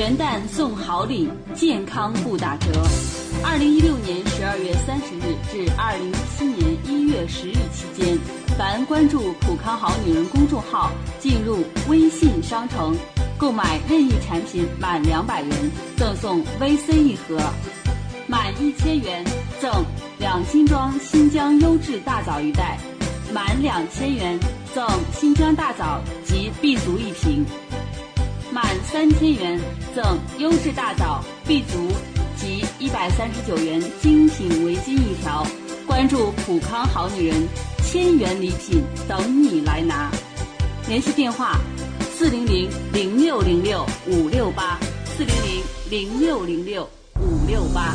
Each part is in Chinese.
元旦送好礼，健康不打折。二零一六年十二月三十日至二零一七年一月十日期间，凡关注“普康好女人”公众号，进入微信商城，购买任意产品满两百元赠送 VC 一盒，满一千元赠两斤装新疆优质大枣一袋，满两千元赠新疆大枣及 B 族一瓶。满三千元赠优质大枣 B 族及一百三十九元精品围巾一条。关注普康好女人，千元礼品等你来拿。联系电话：四零零零六零六五六八四零零零六零六五六八。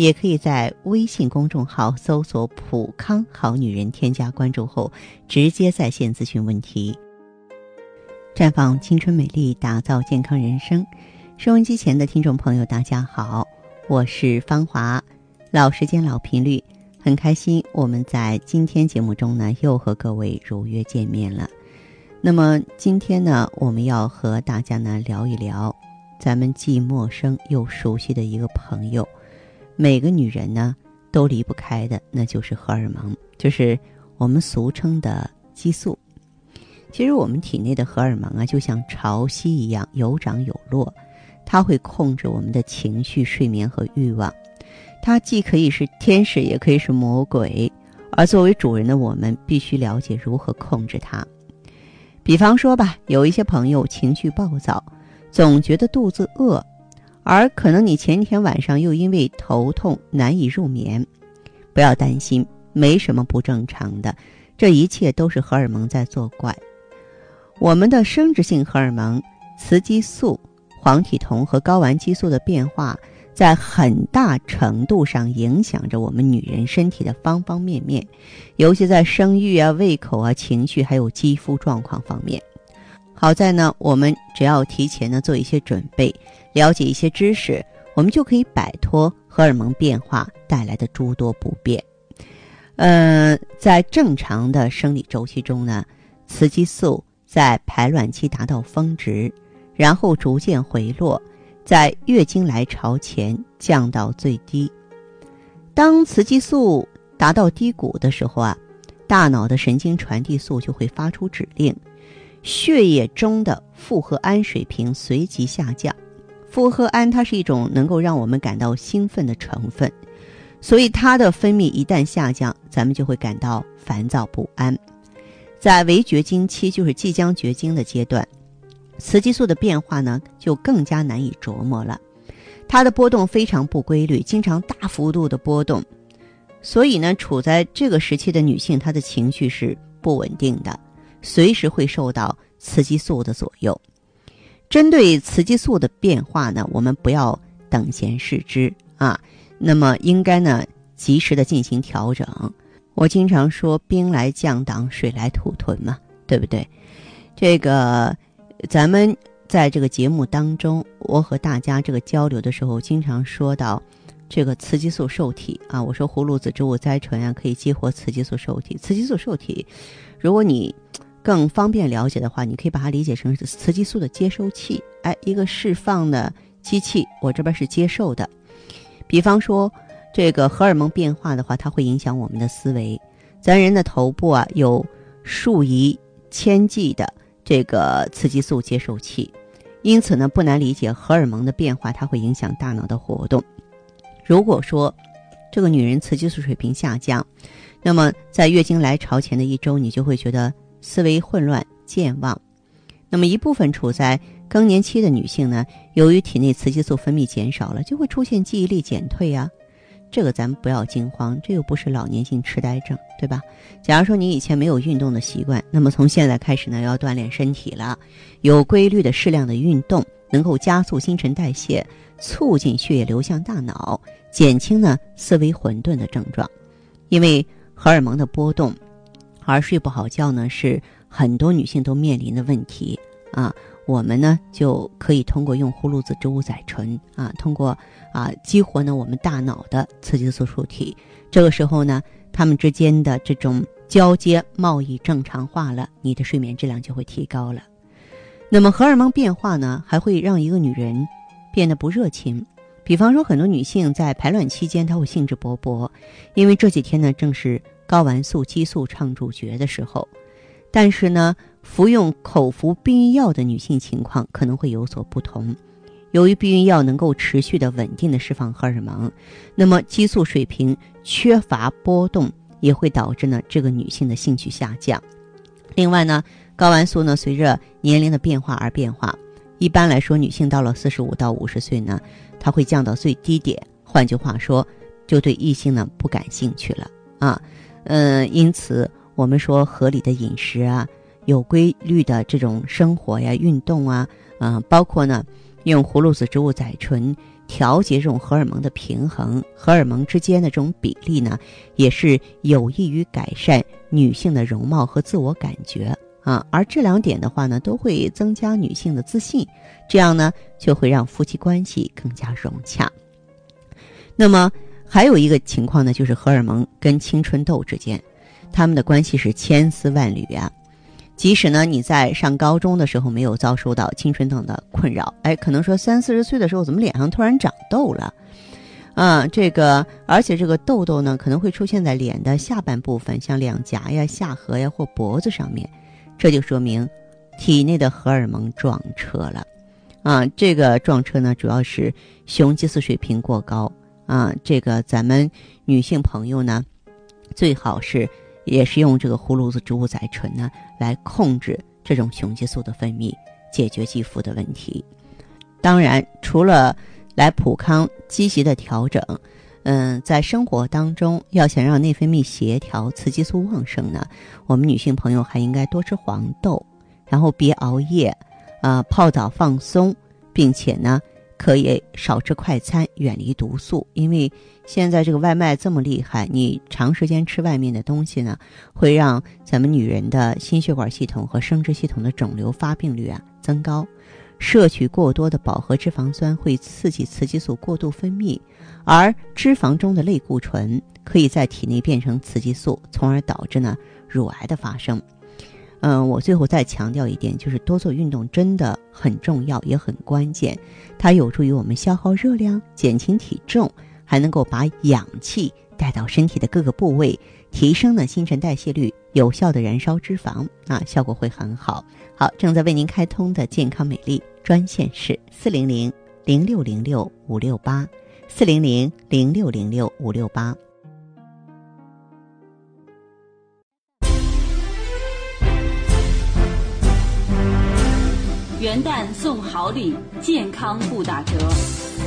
也可以在微信公众号搜索“普康好女人”，添加关注后直接在线咨询问题。绽放青春美丽，打造健康人生。收音机前的听众朋友，大家好，我是芳华。老时间，老频率，很开心我们在今天节目中呢，又和各位如约见面了。那么今天呢，我们要和大家呢聊一聊，咱们既陌生又熟悉的一个朋友，每个女人呢都离不开的，那就是荷尔蒙，就是我们俗称的激素。其实我们体内的荷尔蒙啊，就像潮汐一样有涨有落，它会控制我们的情绪、睡眠和欲望。它既可以是天使，也可以是魔鬼。而作为主人的我们，必须了解如何控制它。比方说吧，有一些朋友情绪暴躁，总觉得肚子饿，而可能你前天晚上又因为头痛难以入眠。不要担心，没什么不正常的，这一切都是荷尔蒙在作怪。我们的生殖性荷尔蒙雌激素、黄体酮和睾丸激素的变化，在很大程度上影响着我们女人身体的方方面面，尤其在生育啊、胃口啊、情绪还有肌肤状况方面。好在呢，我们只要提前呢做一些准备，了解一些知识，我们就可以摆脱荷尔蒙变化带来的诸多不便。呃，在正常的生理周期中呢，雌激素。在排卵期达到峰值，然后逐渐回落，在月经来潮前降到最低。当雌激素达到低谷的时候啊，大脑的神经传递素就会发出指令，血液中的复合胺水平随即下降。复合胺它是一种能够让我们感到兴奋的成分，所以它的分泌一旦下降，咱们就会感到烦躁不安。在围绝经期，就是即将绝经的阶段，雌激素的变化呢就更加难以琢磨了。它的波动非常不规律，经常大幅度的波动，所以呢，处在这个时期的女性，她的情绪是不稳定的，随时会受到雌激素的左右。针对雌激素的变化呢，我们不要等闲视之啊，那么应该呢及时的进行调整。我经常说“兵来将挡，水来土屯”嘛，对不对？这个，咱们在这个节目当中，我和大家这个交流的时候，经常说到这个雌激素受体啊。我说葫芦籽植物甾醇啊，可以激活雌激素受体。雌激素受体，如果你更方便了解的话，你可以把它理解成是雌激素的接收器，哎，一个释放的机器，我这边是接受的。比方说。这个荷尔蒙变化的话，它会影响我们的思维。咱人的头部啊，有数以千计的这个雌激素接受器，因此呢，不难理解荷尔蒙的变化，它会影响大脑的活动。如果说这个女人雌激素水平下降，那么在月经来潮前的一周，你就会觉得思维混乱、健忘。那么一部分处在更年期的女性呢，由于体内雌激素分泌减少了，就会出现记忆力减退啊。这个咱们不要惊慌，这又不是老年性痴呆症，对吧？假如说你以前没有运动的习惯，那么从现在开始呢，要锻炼身体了。有规律的、适量的运动，能够加速新陈代谢，促进血液流向大脑，减轻呢思维混沌的症状。因为荷尔蒙的波动，而睡不好觉呢，是很多女性都面临的问题啊。我们呢就可以通过用葫芦籽植物甾醇啊，通过啊激活呢我们大脑的雌激素受体，这个时候呢，它们之间的这种交接贸易正常化了，你的睡眠质量就会提高了。那么荷尔蒙变化呢，还会让一个女人变得不热情。比方说，很多女性在排卵期间，她会兴致勃勃，因为这几天呢正是睾丸素、激素唱主角的时候。但是呢，服用口服避孕药的女性情况可能会有所不同。由于避孕药能够持续的稳定的释放荷尔蒙，那么激素水平缺乏波动，也会导致呢这个女性的兴趣下降。另外呢，睾丸素呢随着年龄的变化而变化。一般来说，女性到了四十五到五十岁呢。它会降到最低点，换句话说，就对异性呢不感兴趣了啊。嗯，因此我们说合理的饮食啊，有规律的这种生活呀、运动啊，嗯，包括呢用葫芦籽植物甾醇调节这种荷尔蒙的平衡，荷尔蒙之间的这种比例呢，也是有益于改善女性的容貌和自我感觉。啊，而这两点的话呢，都会增加女性的自信，这样呢就会让夫妻关系更加融洽。那么还有一个情况呢，就是荷尔蒙跟青春痘之间，他们的关系是千丝万缕啊。即使呢你在上高中的时候没有遭受到青春痘的困扰，哎，可能说三四十岁的时候怎么脸上突然长痘了？啊，这个而且这个痘痘呢可能会出现在脸的下半部分，像两颊呀、下颌呀或脖子上面。这就说明，体内的荷尔蒙撞车了，啊，这个撞车呢，主要是雄激素水平过高啊。这个咱们女性朋友呢，最好是也是用这个葫芦籽植物甾醇呢来控制这种雄激素的分泌，解决肌肤的问题。当然，除了来普康积极的调整。嗯，在生活当中，要想让内分泌协调、雌激素旺盛呢，我们女性朋友还应该多吃黄豆，然后别熬夜，啊，泡澡放松，并且呢，可以少吃快餐，远离毒素。因为现在这个外卖这么厉害，你长时间吃外面的东西呢，会让咱们女人的心血管系统和生殖系统的肿瘤发病率啊增高。摄取过多的饱和脂肪酸会刺激雌激素过度分泌，而脂肪中的类固醇可以在体内变成雌激素，从而导致呢乳癌的发生。嗯，我最后再强调一点，就是多做运动真的很重要，也很关键。它有助于我们消耗热量、减轻体重，还能够把氧气带到身体的各个部位，提升呢新陈代谢率，有效的燃烧脂肪啊，效果会很好。好，正在为您开通的健康美丽。专线是四零零零六零六五六八，四零零零六零六五六八。元旦送好礼，健康不打折。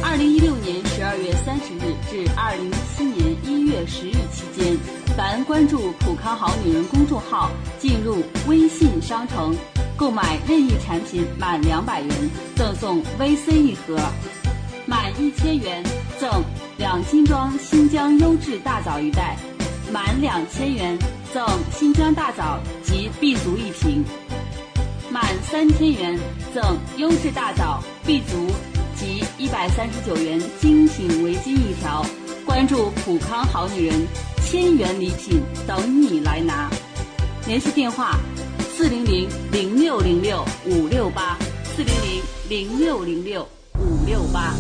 二零一六年十二月三十日至二零一七年一月十日期间，凡关注“普康好女人”公众号，进入微信商城。购买任意产品满两百元赠送 VC 一盒，满一千元赠两斤装新疆优质大枣一袋，满两千元赠新疆大枣及 B 族一瓶，满三千元赠优质大枣 B 族及一百三十九元精品围巾一条。关注普康好女人，千元礼品等你来拿，联系电话。四零零零六零六五六八，四零零零六零六五六八。